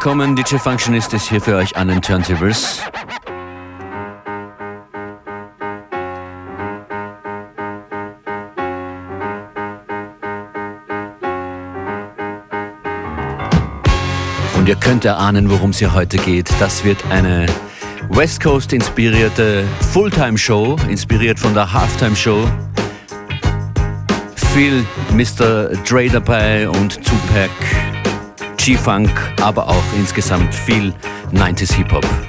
willkommen. DJ Functionist ist hier für euch an den Turntables. Und ihr könnt erahnen, worum es hier heute geht. Das wird eine West Coast inspirierte Fulltime-Show, inspiriert von der Halftime-Show. Viel Mr. Dre dabei und Tupac, G-Funk, aber auch insgesamt viel 90s Hip-Hop.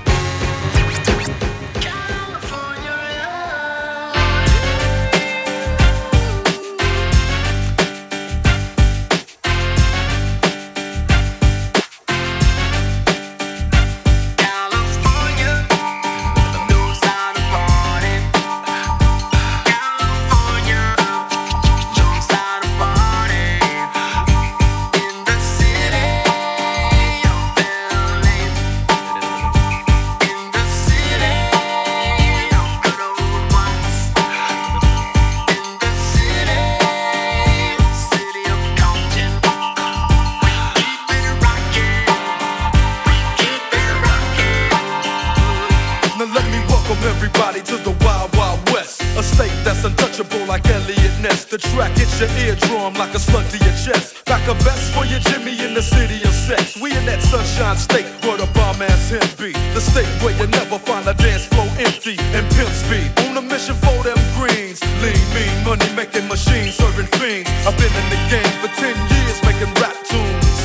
The state where you never find a dance floor empty and pimp speed. On a mission for them greens. Lean, mean, money making machines, serving fiends. I've been in the game for 10 years making rap tunes.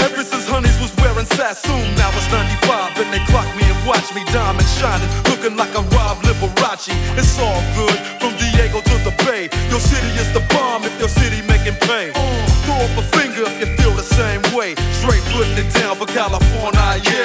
Ever since Honeys was wearing Sassoon, now it's 95 and they clock me and watch me diamond shining, looking like a Rob Liberace. It's all good from Diego to the Bay. Your city is the bomb if your city making pain. Uh, throw up a finger if you feel the same way. Straight putting it down for California, yeah.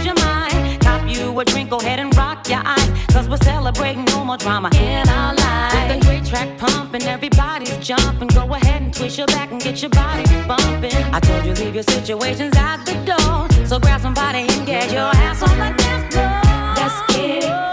blows your mind. Top you a drink, go ahead and rock your eyes. Cause we're celebrating no more drama in our lives. With the great track pumping, everybody's jumping. Go ahead and twist your back and get your body bumping. I told you, leave your situations out the door. So grab somebody and get your ass on the dance floor. Let's get it.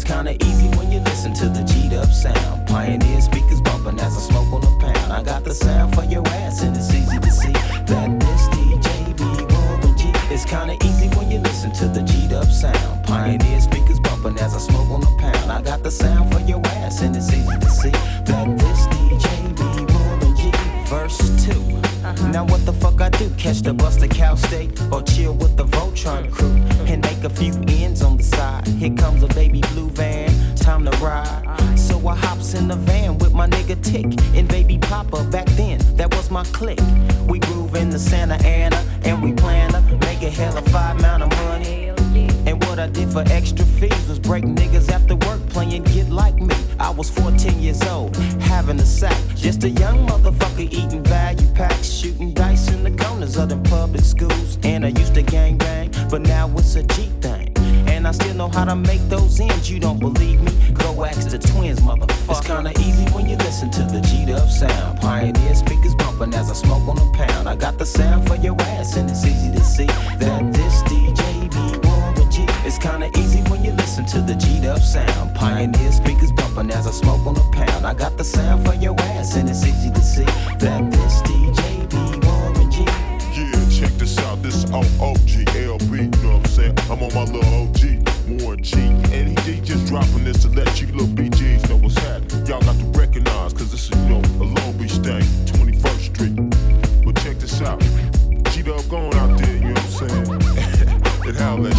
It's kinda easy when you listen to the G'd up sound. Pioneer speakers bumping as I smoke on a pound. I got the sound for your ass, and it's easy to see that this DJ B Warren G. It's kinda easy when you listen to the G'd up sound. Pioneer speakers bumping as I smoke on a pound. I got the sound for your ass, and it's easy to see that this DJ B Warren G. Verse 2. Uh-huh. Now what the fuck I do? Catch the bus to Cal State or chill with the Voltron crew and make a few ends on the side. Here comes a baby blue van, time to ride. So I hops in the van with my nigga Tick and baby Papa. Back then, that was my clique. We groove in the Santa Ana and we plan to make a hell of five amount of money. And what I did for extra fees was break niggas after work playing Get Like Me. I was 14 years old, having a sack. Just a young motherfucker eating value packs, shooting dice in the corners of the public schools. And I used to gang bang, but now it's a G thing. And I still know how to make those ends. You don't believe me? Go ask the twins, motherfucker. It's kinda easy when you listen to the G'd up sound. Pioneer speakers bumping as I smoke on a pound. I got the sound for your ass, and it's easy to see that this DJ be it's kinda easy when you listen to the G'd up sound. Pioneer speakers bumping as I smoke on a pound. I got the sound for your ass, and it's easy to see that this DJ be Warren G. Yeah, check this out. This is OOGLB, you know what I'm saying? I'm on my little OG, Warren G. And he just dropping this to let you little BGs know what's happening. Y'all got to recognize, cause this is, you know, a Long Beach thing, 21st Street. But check this out. G'd up going out there, you know what I'm saying? and how that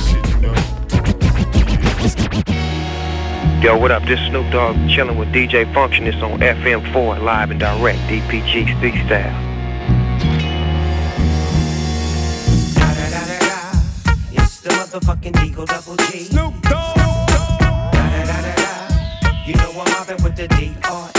Yo, what up? This Snoop Dogg chilling with DJ Function. Functionist on FM4 live and direct, DPG Speak Style. It's the motherfucking Deagle Double G. Snoop Dogg. Da, da, da, da, da. You know I'm mobbing with the D-R-E. Yeah,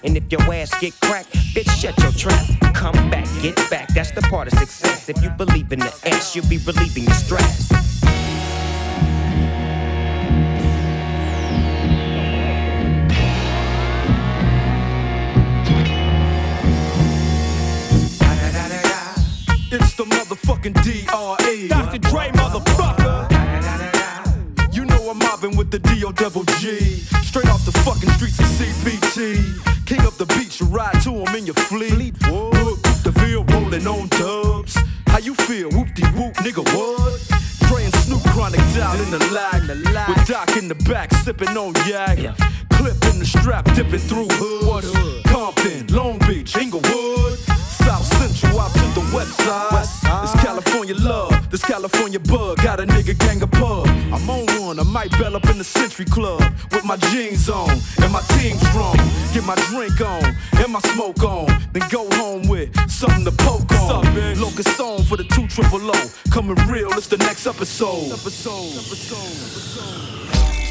And if your ass get cracked, bitch, shut your trap. Come back, get back, that's the part of success. If you believe in the ass, you'll be relieving your stress. It's the motherfucking D.R.E. Dr. Dre, motherfucker. You know I'm mobbing with the D.O. double G. Straight off the fucking streets of CPT. The beach, you ride to him in your fleet. Whoop, the Ville rolling on dubs. How you feel? Whoop de whoop, nigga, what? And Snoop chronic down in the lag. With Doc in the back, sipping on yak. Clip in the strap, dipping through hoods. Compton, Long Beach, Inglewood. South Central out to the west side. It's California love, this California bug. Got a nigga gang of pub. I'm on one, I might bell up in the Century Club with my jeans on and my team strong. Get my drink on and my smoke on, then go home with something to poke on. Locust song for the two triple O. Coming real, it's the next episode. Episode, episode, episode.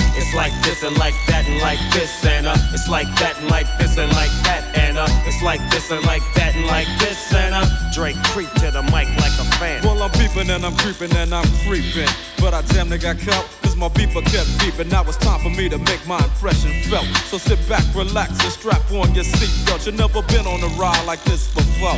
This and like that and like this and uh, it's like that and like this and like that and uh, it's like this and like that and like this and uh, Dre creep to the mic like a fan. Well, I'm peeping and I'm creeping and I'm creeping. But I damn near got caught, my beeper kept deep, and now it's time for me to make my impression felt. So sit back, relax, and strap on your seatbelt. You've never been on a ride like this before.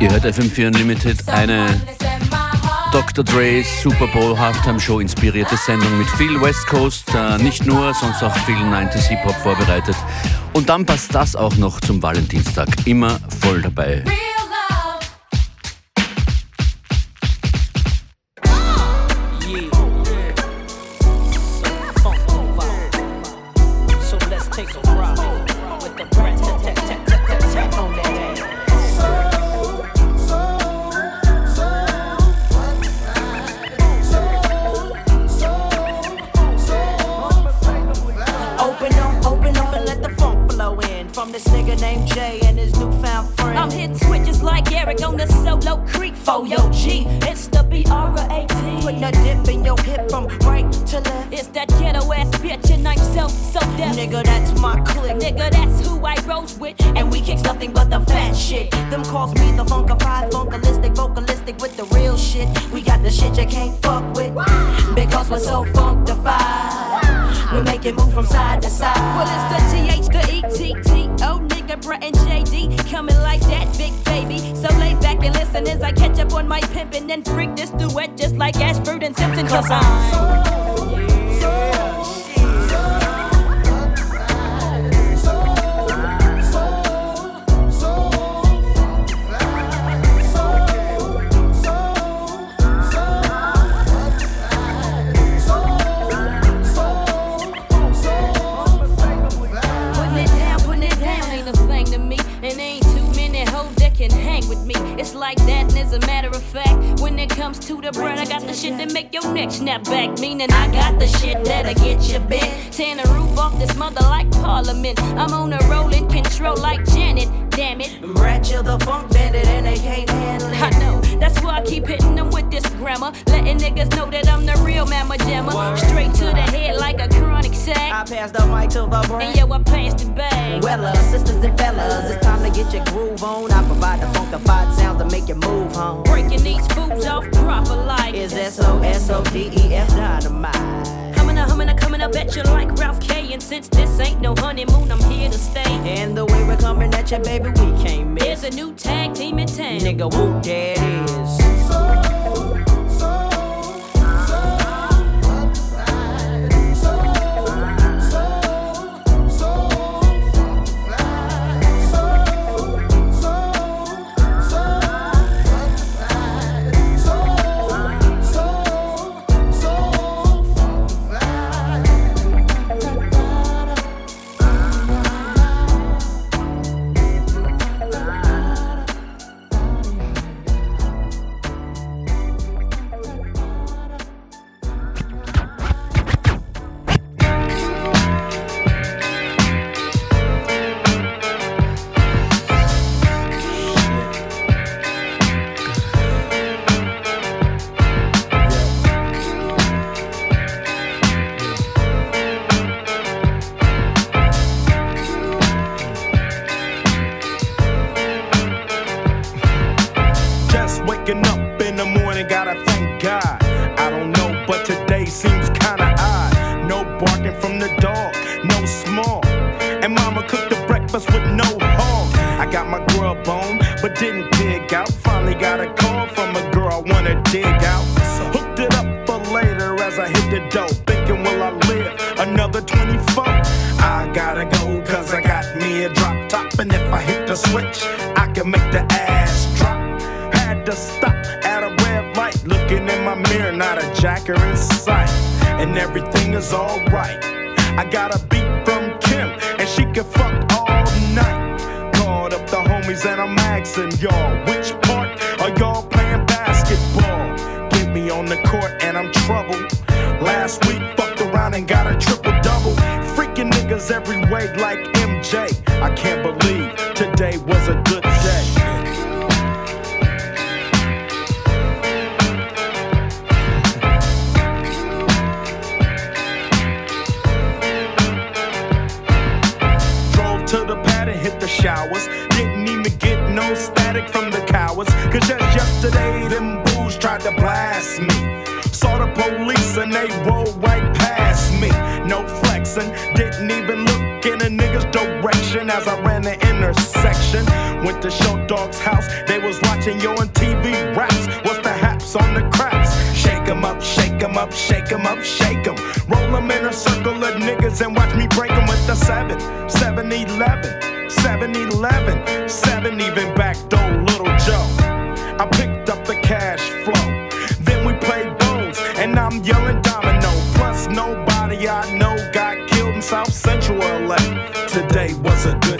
Ihr hört FM4 Unlimited, eine Dr. Dre's Super Bowl Halftime Show inspirierte Sendung mit viel West Coast, äh, nicht nur, sonst auch viel 90s Hip-Hop vorbereitet. Und dann passt das auch noch zum Valentinstag. Immer voll dabei. shit that make your neck snap back. Meaning I got the shit that'll get you bent. Tearing the roof off this mother like Parliament. I'm on a rolling control like Janet. Damn it. Ratchet the funk bandit and they can't handle it. I know. That's why I keep hitting them with this grammar. Letting niggas know that I'm the real mamma jamma. Straight to the head like a chronic sack. I pass the mic to the brain. And yeah I passed the bag. Well, uh, sisters and fellas, it's time to get your groove on. I provide the funkified sounds to make you move home. Breaking these fools off proper like. Is S O S O D E F dynamite a humming I comin', I bet you like Ralph K. And since this ain't no honeymoon, I'm here to stay. And the way we're coming at you, baby, we came in. There's a new tag team in town. Nigga, who that is. Watching yo on TV raps. What's the haps on the craps? Shake 'em up, shake 'em up, shake 'em up, shake 'em. Roll 'em in a circle of niggas and watch me break 'em with the 7, 7 11, 7 11, 7 even back door, little Joe. I picked up the cash flow. Then we played bones, and I'm yelling domino. Plus, nobody I know got killed in South Central LA. Today was a good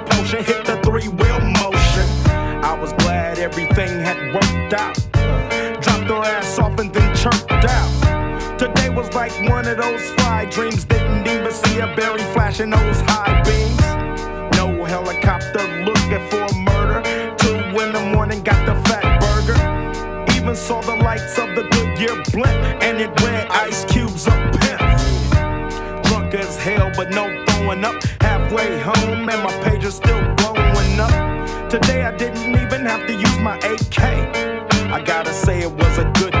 berry flashing those high beams. No helicopter looking for murder. Two in the morning, got the Fatburger. Even saw the lights of the Goodyear blimp, and it read Ice Cube's a pimp. Drunk as hell, but no throwing up. Halfway home, and my page is still blowing up. Today I didn't even have to use my AK. I gotta say it was a good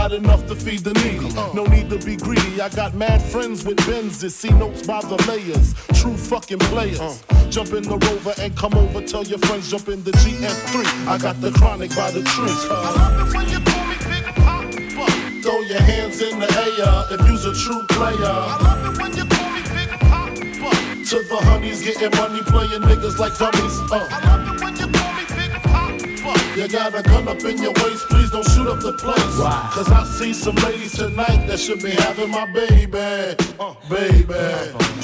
enough to feed the needy. No need to be greedy. I got mad friends with Benzes. See notes by the layers. True fucking players. Jump in the rover and come over. Tell your friends jump in the GS3. I got the chronic by the tree. I love it when you call me Big Poppa. Throw your hands in the air if you's a true player. I love it when you call me Big Poppa. To the honeys getting money, playing niggas like dummies. Uh. I love it when you You got a gun up in your waist, please don't shoot up the place. Cause I see some ladies tonight that should be having my baby. Uh, baby.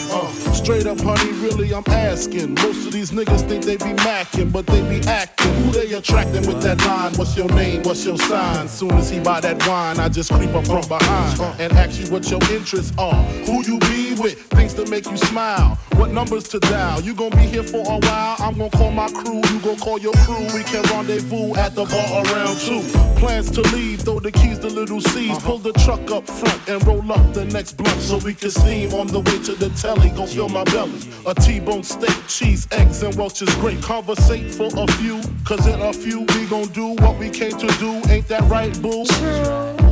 Uh, straight up, honey, really, I'm asking. Most of these niggas think they be macking, but they be acting. Who they attracting with that line? What's your name? What's your sign? Soon as he buy that wine, I just creep up from behind and ask you what your interests are. Who you be with? Things to make you smile. What numbers to dial? You gonna be here for a while? I'm gonna call my crew. You gonna call your crew. We can rendezvous at the bar around two. Plans to leave, throw the keys to little C's. Uh-huh. Pull the truck up front and roll up the next blunt so we can steam on the way to the telly. Go fill my belly. A T-bone steak, cheese, eggs, and Welch's grape. Conversate for a few, cause in a few we gon' do what we came to do. Ain't that right, boo?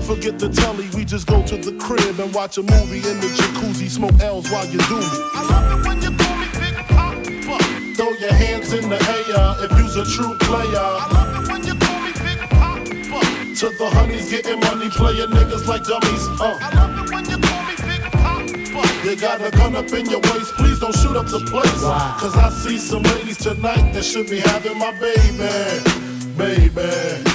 Forget the telly, we just go to the crib and watch a movie in the jacuzzi. Smoke L's while you do me. I love it when you call me Big Poppa. Throw your hands in the air if you's a true player. I love it when you call me Big Poppa. To the honeys getting money, playing niggas like dummies. Uh. I love it when you call me Big Papa. You got a gun up in your waist, please don't shoot up the place. Cause I see some ladies tonight that should be having my baby. Baby.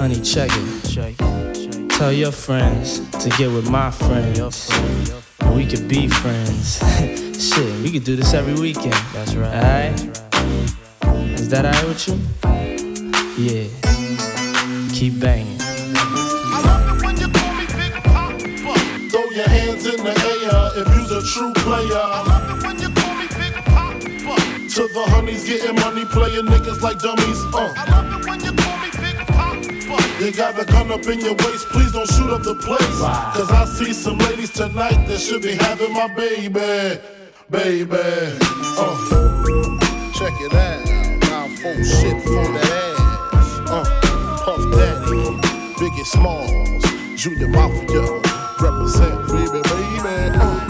Honey, check it. Check it. Tell your friends to get with my friends. We could be friends. Shit, we could do this every weekend. That's right. Alright? Is that alright with you? Yeah. Keep banging. Throw your hands in the air if you's a true player. To the honeys getting money, playing niggas like dummies. Uh. You got the gun up in your waist, please don't shoot up the place. Cause I see some ladies tonight that should be having my baby, baby. Uh. Check it out, now full shit for that ass. Uh. Puff Daddy, Biggie Smalls, Junior Mafia, represent, baby, baby. Uh.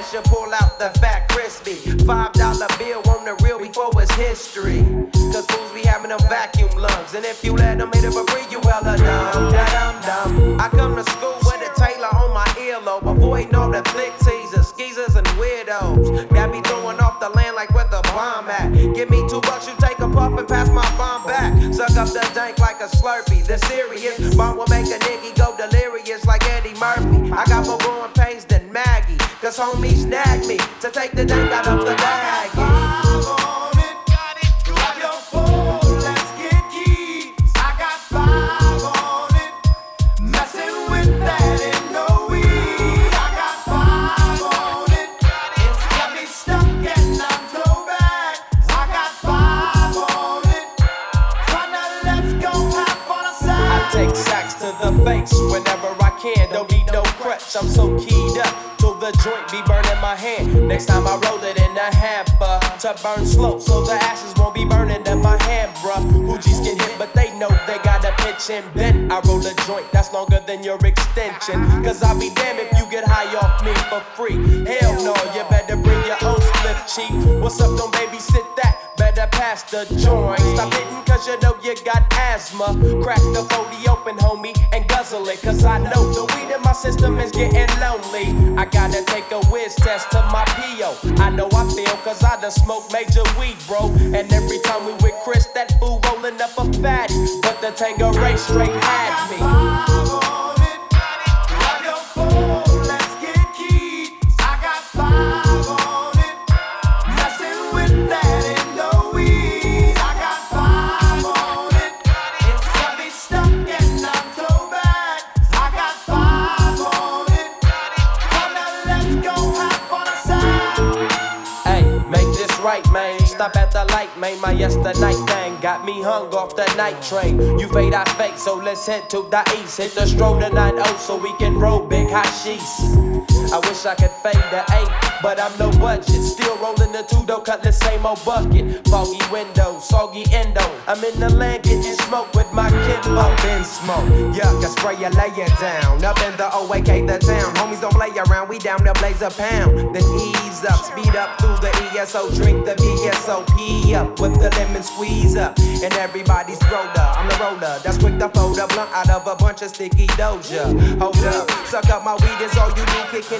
You pull out the fat crispy. Five dollar bill on the real before it's history. Cause fools be having them vacuum lungs. And if you let them hit it for free, you hella dumb. Da-dum dum. I come to school with a Taylor on my earlobe. Avoiding all the flick teasers, skeezers, and weirdos. That be throwing off the land like where the bomb at. Give me two bucks, you take a puff and pass my bomb back. Suck up the dank like a slurpee. The serious bomb Homies snagged me to take the dank out of the bag. I take sacks to the face whenever I can. Don't need no crutch, I'm so keyed my hand. Next time I roll it in a hamper to burn slow, so the ashes won't be burning in my hand, bruh. Hoogies get hit, but they know they got a pitch and bent. I roll a joint that's longer than your extension. Cause I'll be damned if you get high off me for free. Hell no, you better bring your own split cheap. What's up, don't babysit that? Better pass the joint. Stop hitting cause you know you got asthma. Crack the 40 open, homie, and guzzle it. Cause I know the system is getting lonely. I gotta take a whiz test to my PO. I know I feel cause I done smoked major weed, bro. And every time we with Chris, that fool rolling up a fatty. But the Tanqueray straight had me. Hung off the night train. You fade, our fake, so let's head to the east. Hit the stroll to 9 so we can roll big hashish. I wish I could fade the eight, but I'm no budget. Still rolling the two dough, cut the same old bucket. Foggy window, soggy endo. I'm in the land getting smoke with my kinfolk. In smoke, yuck, I spray you, lay it down. Up in the OAK, the town. Homies don't play around, we down to blaze a pound. Then ease up, speed up through the ESO, drink the VSOP up with the lemon squeeze up. And everybody's roller, I'm the roller. That's quick to fold a blunt out of a bunch of sticky doja. Hold up, suck up my weed, is all you need, kicking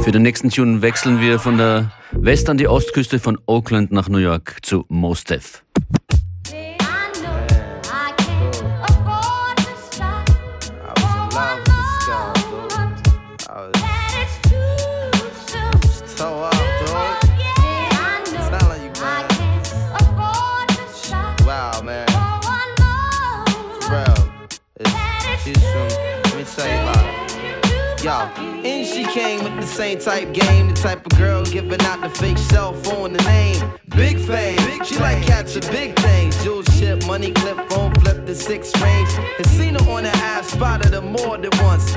Für den nächsten Tune wechseln wir von der West- an die Ostküste von Oakland nach New York zu Mos came with the same type game, the type of girl giving out the fake cell phone, the name. Big fame, she like catching big things. Jewel ship, money clip, phone flip, the six range. And seen her on the ass, spotted her more than once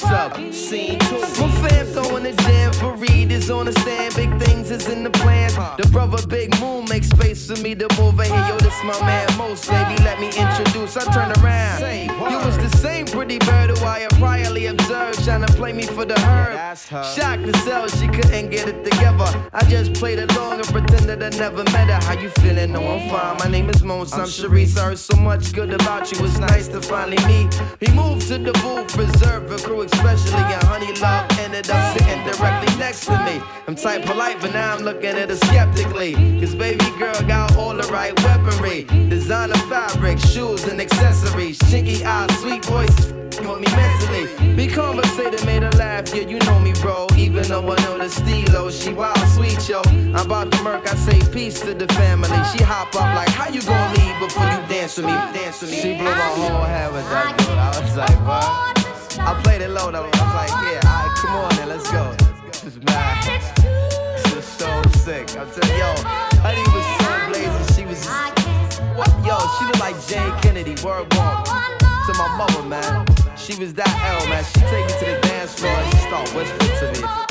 up. Scene two. My fam throwing the jam for Reed is on the stand. Big things is in the plans. The brother Big Moon makes space for me to move in here. Yo, this my man Mos, baby. Let me introduce. I turn around. You was the same pretty bird who I had priorly observed, trying to play me for the herb. Shocked to sell, she couldn't get it together. I just played along and pretended I never met her. How you feeling? No, I'm fine. My name is Mos. I'm Sharice. I heard so much good about you. It's nice to finally meet. He moved to the booth, reserve a crew especially. And honey love ended up sitting directly next to me. I'm type polite, but now I'm looking at her skeptically. Cause baby girl got all the right weaponry. Designer fabric, shoes and accessories. Chinky eyes, sweet voice me mentally. Be conversated, made her laugh, yeah, you know me, bro. Even though I know the stilo, she wild, sweet, yo. I'm about to murk, I say peace to the family. She hop up like, how you gonna leave before you dance with me? Dance with me. She blew my whole head with that dude. I was like, what? I played it low though. I was like, yeah, alright, come on then, let's go. This is mad. This is so sick. I'm telling yo, honey was so blazing. She was, what? Yo, she looked like Jayne Kennedy. Word walk to my mother, man. She was that L, man. She take me to the dance floor and she start whispering to me.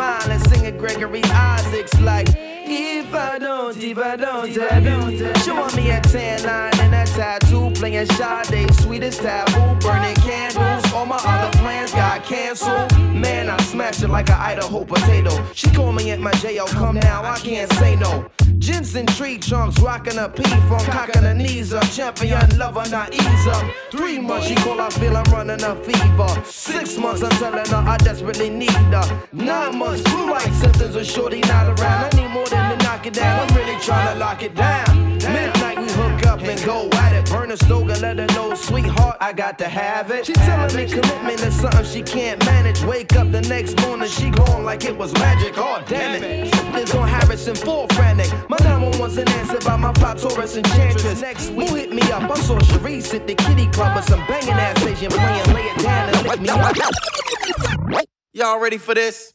singing Gregory Isaacs like, If I don't, if I don't, if I don't. She want me a tan line and a tattoo, playing Sade, sweetest taboo, burning candles. All my other plans got canceled. Man, I smash it like an Idaho potato. She call me at my jail, come now, I can't say no. Jensen tree trunks, rocking a P from cocking her knees up. Champion lover, not ease up. Three months, she call, I feel I'm running a fever. Six months, I'm telling her I desperately need her. Nine months, blue light symptoms of shorty not around. I need more than to knock it down. I'm really trying to lock it down. Midnight, we hook up and go at it. Burn a stove let her know, sweetheart, I got to have it. She telling me commitment is something she can't manage. Wake up the next morning, she gone like it was magic. Oh, damn it. This on Harrison, full frantic. My number one's an answer by my fly Taurus enchantress. Next week, who hit me up? I saw Sharice at the kitty club with some banging ass Asian playing, lay it down and lick me up. Y'all ready for this?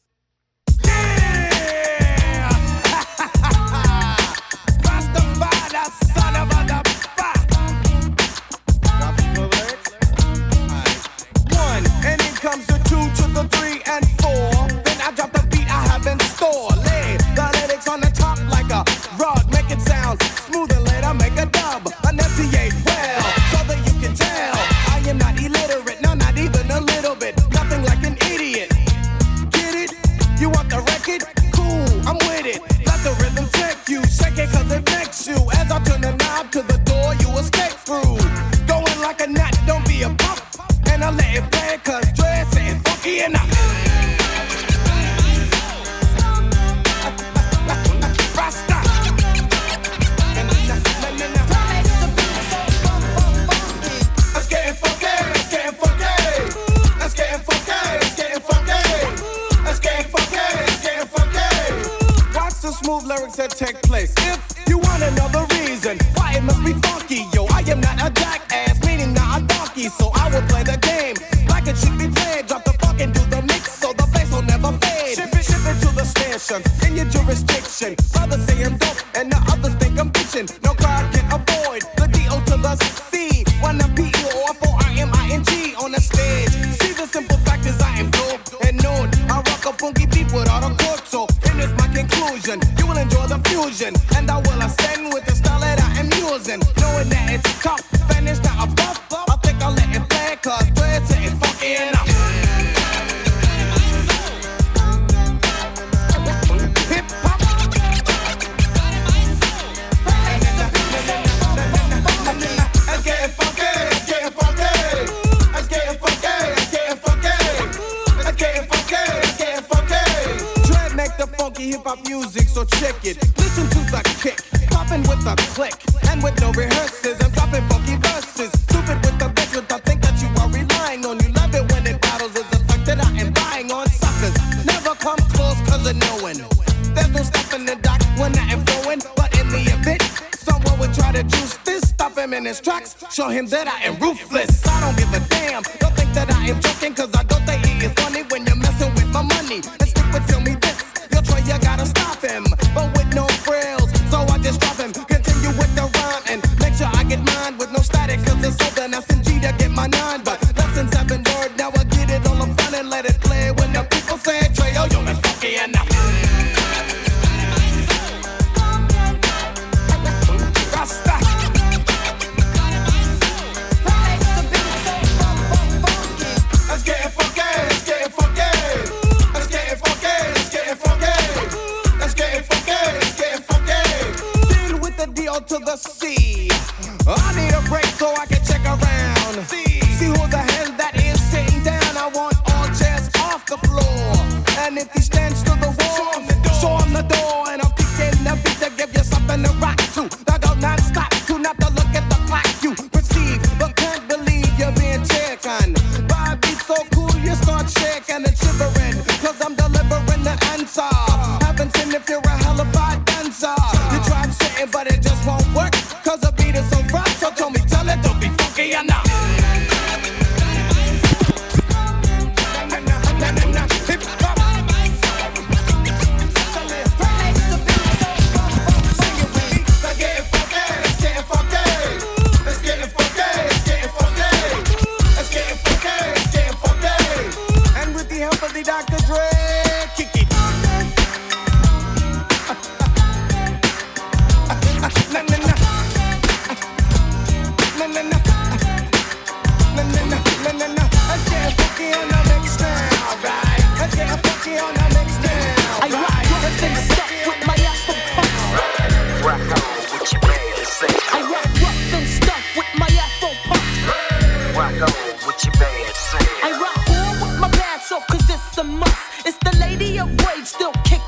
Yo, I am not a jackass, meaning not a donkey, so I will play the game like it should be played. Drop the funk and do the mix so the bass will never fade. Ship it, ship it to the station in your jurisdiction. Brothers say I'm dope and the others think I'm bitching. No crowd can avoid the D.O. to the C. One the P-E-O-F-O-I-M-I-N-G on the stage. See the simple fact is I am dope and known. I rock a funky beat with all the so in this my conclusion. You will enjoy the fusion and I it's tough him that I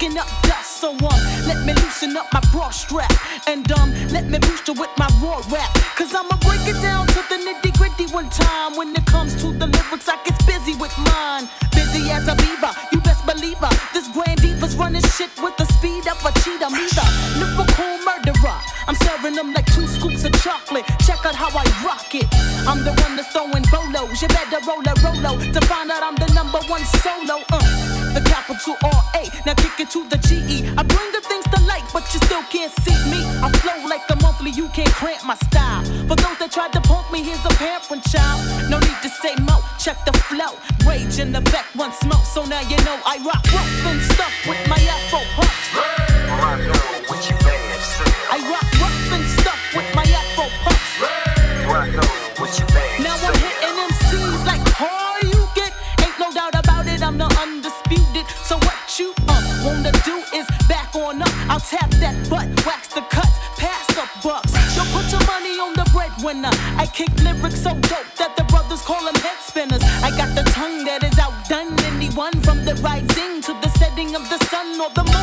kicking up dust. So um, let me loosen up my bra strap. And um, let me boost you with my raw rap. Cause I'ma break it down to the nitty gritty one time. When it comes to the lyrics, I get busy with mine. Busy as a beaver, you best believe her. This grand diva's running shit with the speed of a cheetah. Me the lyrical murderer. I'm serving them like two scoops of chocolate. Check out how I rock it. I'm the one that's throwing bolos. You better roll a rolo to find out I'm the number one solo. Uh, capital R A. Now kick it to the G E. I bring the things to light, but you still can't see me. I flow like a monthly. You can't cramp my style. For those that tried to punk me, here's a pamphlet child. No need to say mo. Check the flow. Rage in the back, one smoke. So now you know I rock rough and stuff the. I kick lyrics so dope that the brothers call them head spinners. I got the tongue that is outdone anyone from the rising to the setting of the sun or the moon.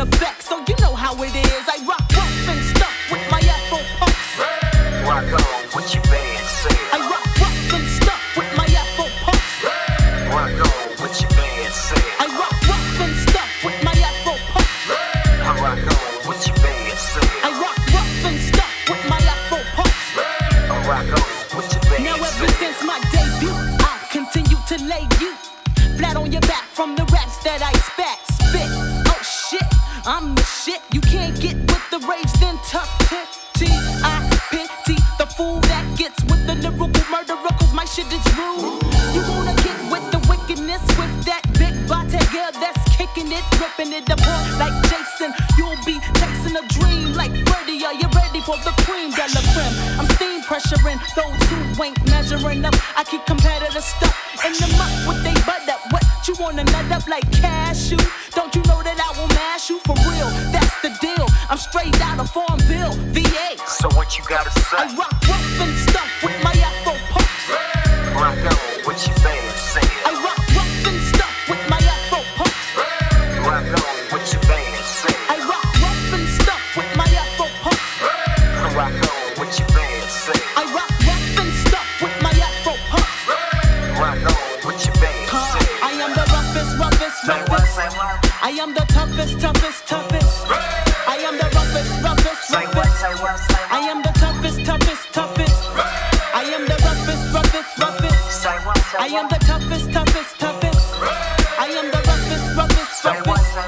effect, so you know how it is.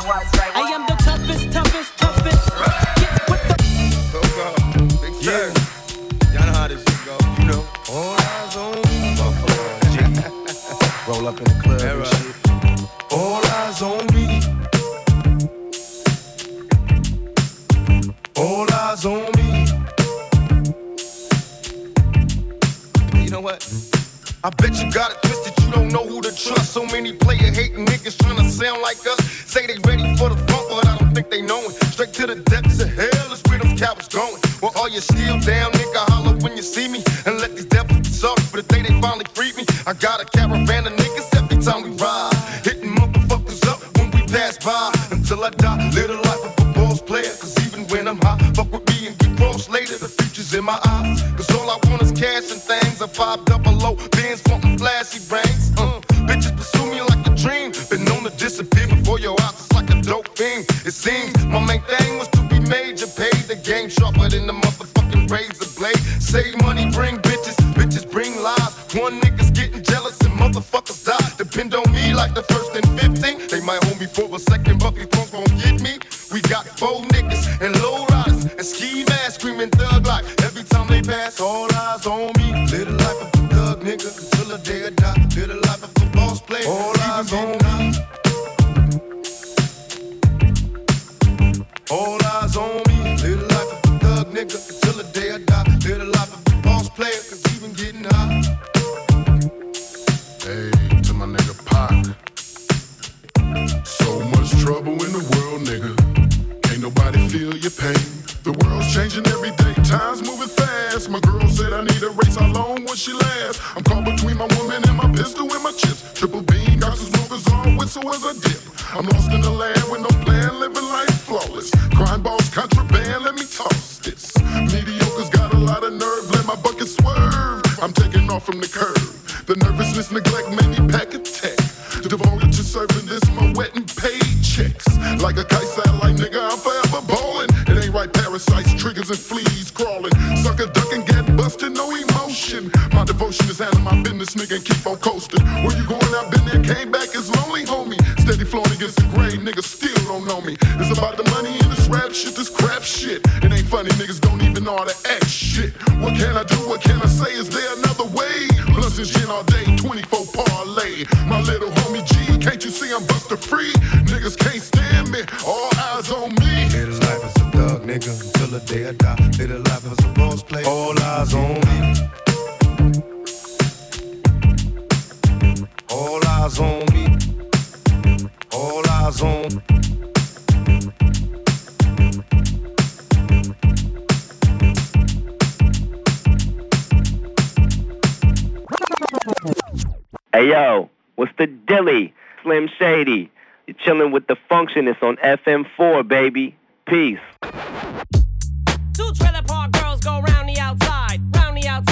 was right. when she laughs. I'm Slim Shady. You're chilling with the functionist on FM4, baby. Peace. Two trailer park girls go round the outside, round the outside.